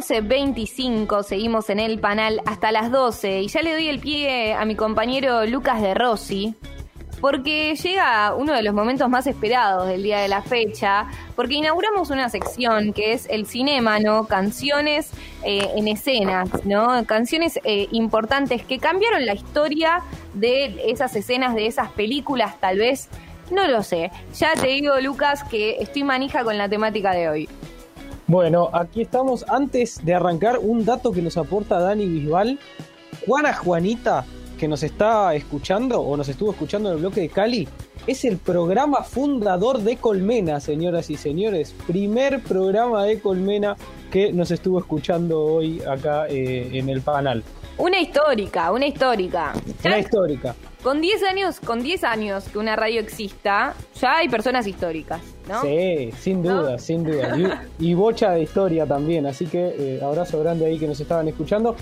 11.25, seguimos en el panel hasta las 12 y ya le doy el pie a mi compañero Lucas de Rossi, porque llega uno de los momentos más esperados del día de la fecha, porque inauguramos una sección que es el cinema, ¿no? Canciones eh, en escenas, ¿no? Canciones eh, importantes que cambiaron la historia de esas escenas, de esas películas, tal vez. No lo sé. Ya te digo, Lucas, que estoy manija con la temática de hoy. Bueno, aquí estamos. Antes de arrancar, un dato que nos aporta Dani Bisbal. Juana Juanita, que nos está escuchando o nos estuvo escuchando en el bloque de Cali, es el programa fundador de Colmena, señoras y señores. Primer programa de Colmena que nos estuvo escuchando hoy acá eh, en el panel. Una histórica, una histórica. Una histórica. Con 10 años, con 10 años que una radio exista, ya hay personas históricas, ¿no? Sí, sin duda, sin duda. Y, bocha de historia también, así que eh, abrazo grande ahí que nos estaban escuchando.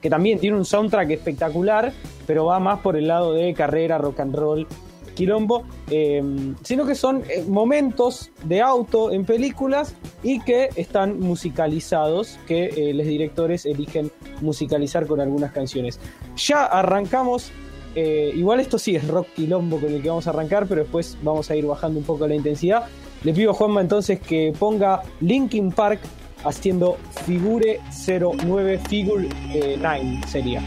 Que también tiene un soundtrack espectacular, pero va más por el lado de carrera, rock and roll, quilombo, eh, sino que son eh, momentos de auto en películas y que están musicalizados, que eh, los directores eligen musicalizar con algunas canciones. Ya arrancamos, igual esto sí es rock quilombo con el que vamos a arrancar, pero después vamos a ir bajando un poco la intensidad. Le pido a Juanma entonces que ponga Linkin Park haciendo Figure 09, Figure 9 eh, sería.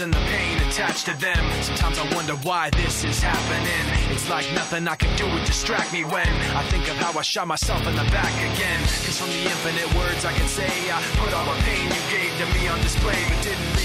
And the pain attached to them. Sometimes I wonder why this is happening. It's like nothing I can do would distract me when I think of how I shot myself in the back again. Cause from the infinite words I can say, I put all the pain you gave to me on display, but didn't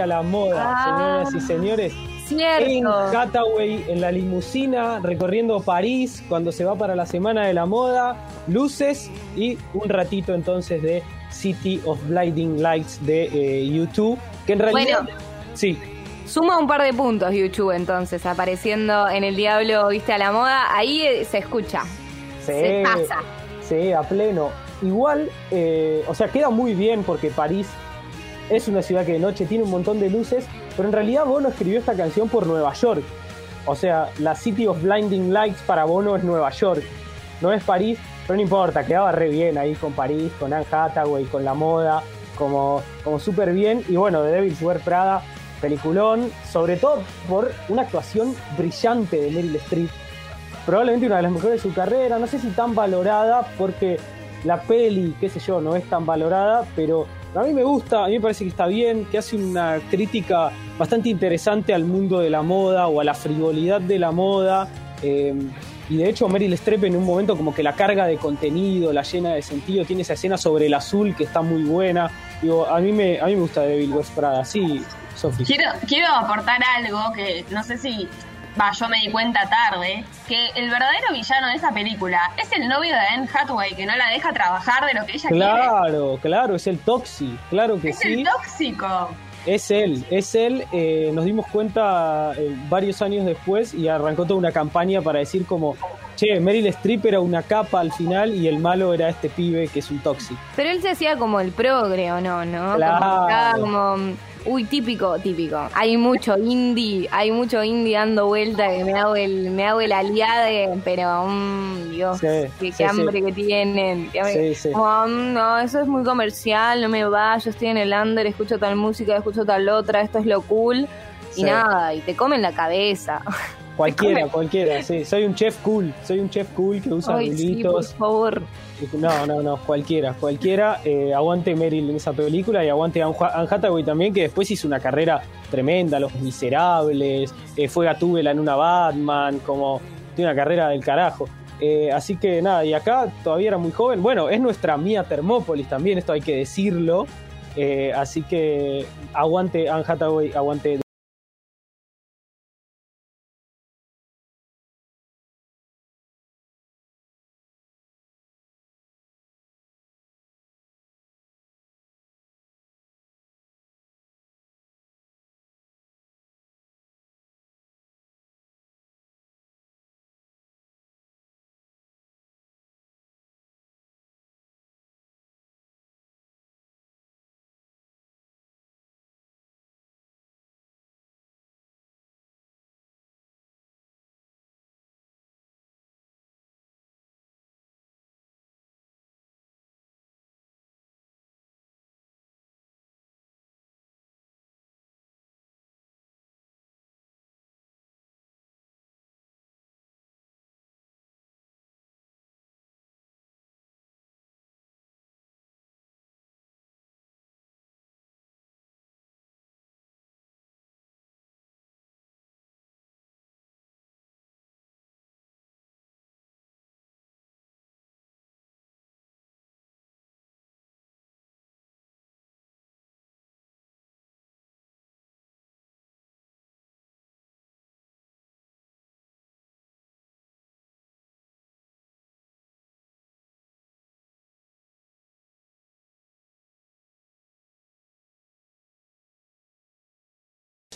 a la moda, Ah. señoras y señores. En Cierto. Hathaway en la limusina, recorriendo París cuando se va para la semana de la moda, luces y un ratito entonces de City of Blinding Lights de eh, YouTube, que en realidad... Bueno. Sí, Suma un par de puntos YouTube entonces, apareciendo en el Diablo, viste a la moda, ahí eh, se escucha. sí, Se pasa. sí, a pleno. Igual, eh, o sea, queda muy bien porque París es una ciudad que de noche tiene un montón de luces, pero en realidad Bono escribió esta canción por Nueva York. O sea, la City of Blinding Lights para Bono es Nueva York, no es París, pero no importa, quedaba re bien ahí con París, con Anne Hathaway, con la moda, como, como súper bien. Y bueno, de Devil's Wear Prada, peliculón, sobre todo por una actuación brillante de Meryl Streep. Probablemente una de las mejores de su carrera, no sé si tan valorada, porque la peli, qué sé yo, no es tan valorada, pero a mí me gusta, a mí me parece que está bien, que hace una crítica bastante interesante al mundo de la moda o a la frivolidad de la moda. eh, y de hecho Meryl Streep en un momento como que la carga de contenido, la llena de sentido, tiene esa escena sobre el azul que está muy buena. Digo, a mí me, a mí me gusta Devil West Prada, sí, Sofi. Quiero, quiero aportar algo que no sé si va, yo me di cuenta tarde, que el verdadero villano de esa película es el novio de Anne Hathaway, que no la deja trabajar de lo que ella Claro, claro, es el Toxi, claro que quiere. Es sí. el tóxico. Es él, es él. eh, nos dimos cuenta eh, varios años después y arrancó toda una campaña para decir como, che, Meryl Streep era una capa al final y el malo era este pibe que es un toxic. Pero él se hacía como el progre, ¿o no? ¿no? Claro. Como, como, uy, típico, típico. Hay mucho indie, hay mucho indie dando vuelta que me hago el, me hago el aliade, pero, mm, Dios, Sí, qué, sí, hambre sí. que tienen. qué mm, no, eso es muy comercial, no me va, yo estoy en el under, escucho tal música, escucho tal otra, esto es lo cool. Y nada, y te comen la cabeza. Cualquiera, come. cualquiera, sí. Soy un chef cool, soy un chef cool que usa Ay, sí, por favor. No, no, no, cualquiera, cualquiera. eh, aguante Meryl en esa película y aguante Anne Anne Hathaway también, que después hizo una carrera tremenda, Los Miserables, eh, fue Gatúbela en una Batman, como tiene una carrera del carajo. Eh, así que nada, y acá todavía era muy joven. Bueno, es nuestra Mía Termópolis también, esto hay que decirlo. Eh, así que aguante Anne Hathaway, aguante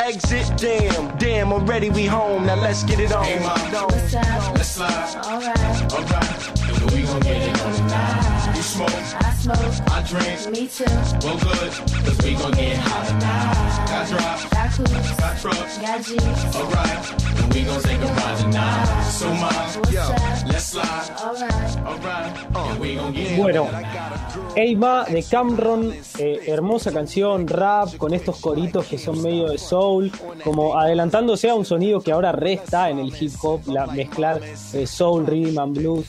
Exit, damn, damn, already we home. Now let's get it on. What's up? Let's slide. Alright, Alright. And we gon' get it on tonight. You smoke, I smoke, I drink. me too. Well, good. Cause we gon' get hot tonight. Got drop, Got coops, got trucks. got G's. Alright. And we gon' take a ride tonight. So, mom, What's up? let's slide. Alright, Alright. And we gon' get it. Bueno, Eima de Cameron, eh, hermosa canción, rap, con estos coritos que son medio de soul, como adelantándose a un sonido que ahora resta en el hip hop, la, mezclar eh, soul, rhythm and blues,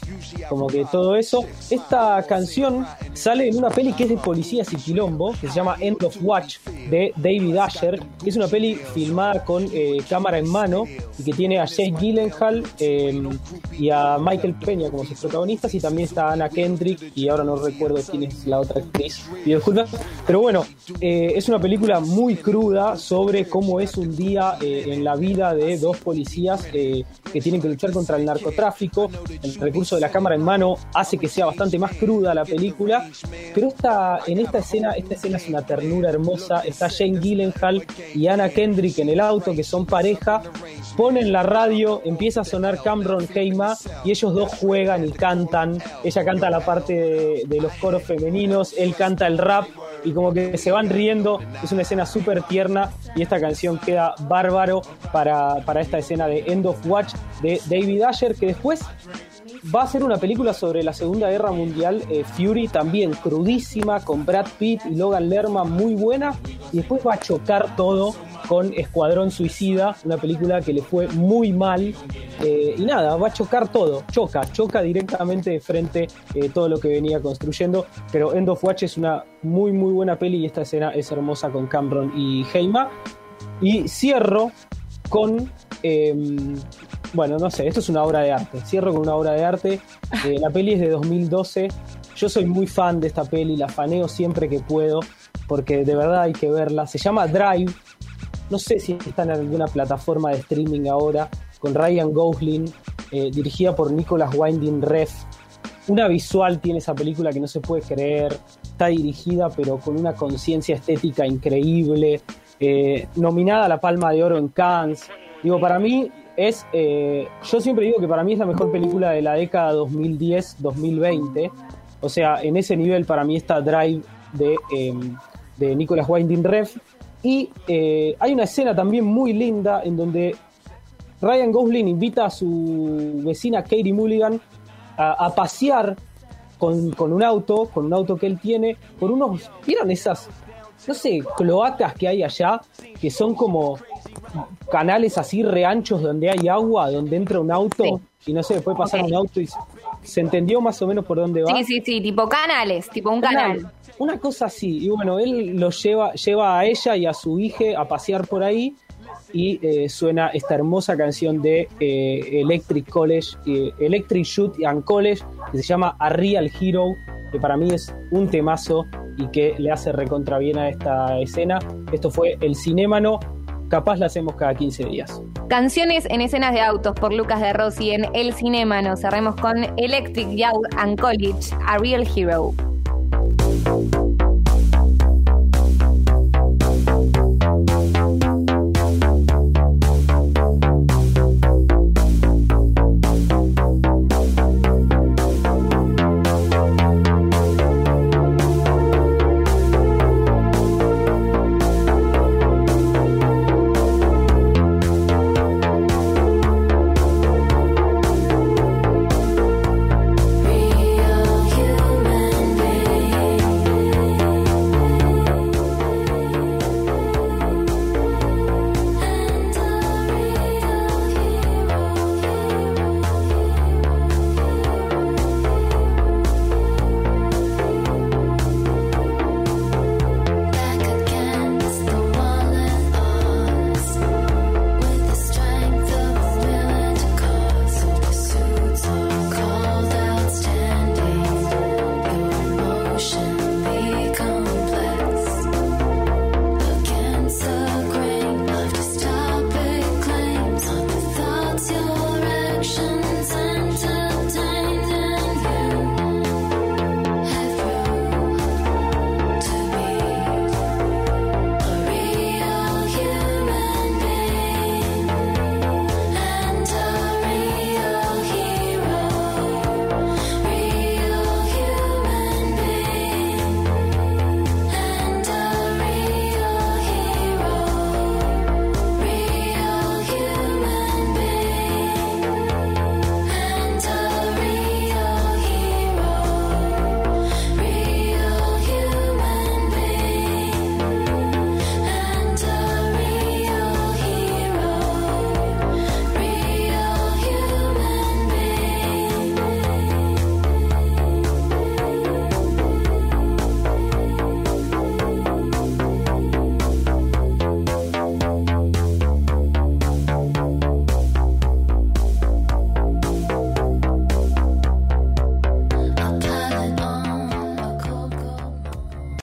como que todo eso. Esta canción sale en una peli que es de policías y quilombo, que se llama End of Watch, de David Asher, es una peli filmada con eh, cámara en mano y que tiene a Jake Gyllenhaal eh, y a Michael Peña como sus protagonistas y también está Anna Kendrick y ahora no recuerdo quién es la otra actriz. Pero bueno, eh, es una película muy cruda sobre cómo es un día eh, en la vida de dos policías que tienen que luchar contra el narcotráfico. El recurso de la cámara en mano hace que sea bastante más cruda la película, pero esta, en esta escena, esta escena es una ternura hermosa. Está Jane Gyllenhaal y Anna Kendrick en el auto, que son pareja. Ponen la radio, empieza a sonar Cameron Heima y ellos dos juegan y cantan. Ella canta la parte de, los coros femeninos, él canta el rap y como que se van riendo. Es una escena súper tierna y esta canción queda bárbaro para, para esta escena de End of Watch de David Asher, que después va a ser una película sobre la Segunda Guerra Mundial, eh, Fury, también crudísima, con Brad Pitt y Logan Lerman, muy buena, y después va a chocar todo con Escuadrón Suicida, una película que le fue muy mal, eh, y nada, va a chocar todo, choca, choca directamente de frente eh, todo lo que venía construyendo, pero End of Watch es una muy muy buena peli y esta escena es hermosa con Cameron y Heima, y cierro con... em, bueno, no sé, esto es una obra de arte. Cierro con una obra de arte. Eh, la peli es de 2012. Yo soy muy fan de esta peli, la faneo siempre que puedo, porque de verdad hay que verla. Se llama Drive. No sé si está en alguna plataforma de streaming ahora, con Ryan Gosling, eh, dirigida por Nicholas Winding Refn. Una visual tiene esa película que no se puede creer. Está dirigida, pero con una conciencia estética increíble. Eh, nominada a la Palma de Oro en Cannes. Digo, para mí es. eh, yo siempre digo que para mí es la mejor película de la década 2010-2020. O sea, en ese nivel para mí está Drive de, eh, de Nicolas Winding Refn. Y eh, hay una escena también muy linda en donde Ryan Gosling invita a su vecina Katie Mulligan a, a pasear con, con un auto, con un auto que él tiene, por unos. ¿Vieron esas? No sé, cloacas que hay allá, que son como canales así reanchos donde hay agua, donde entra un auto Sí. y no sé, puede pasar un auto y se, se entendió más o menos por dónde va. Sí, sí, sí, tipo canales, tipo un canal. Una cosa así. Y bueno, él lo lleva, lleva a ella y a su hija a pasear por ahí y eh, suena esta hermosa canción de eh, Electric College, eh, Electric Shoot and College, que se llama A Real Hero, que para mí es un temazo y que le hace recontra bien a esta escena. Esto fue El Cinémano, capaz la hacemos cada 15 días. Canciones en escenas de autos por Lucas de Rossi en El Cinema. Nos cerremos con Electric Youth and College, A Real Hero.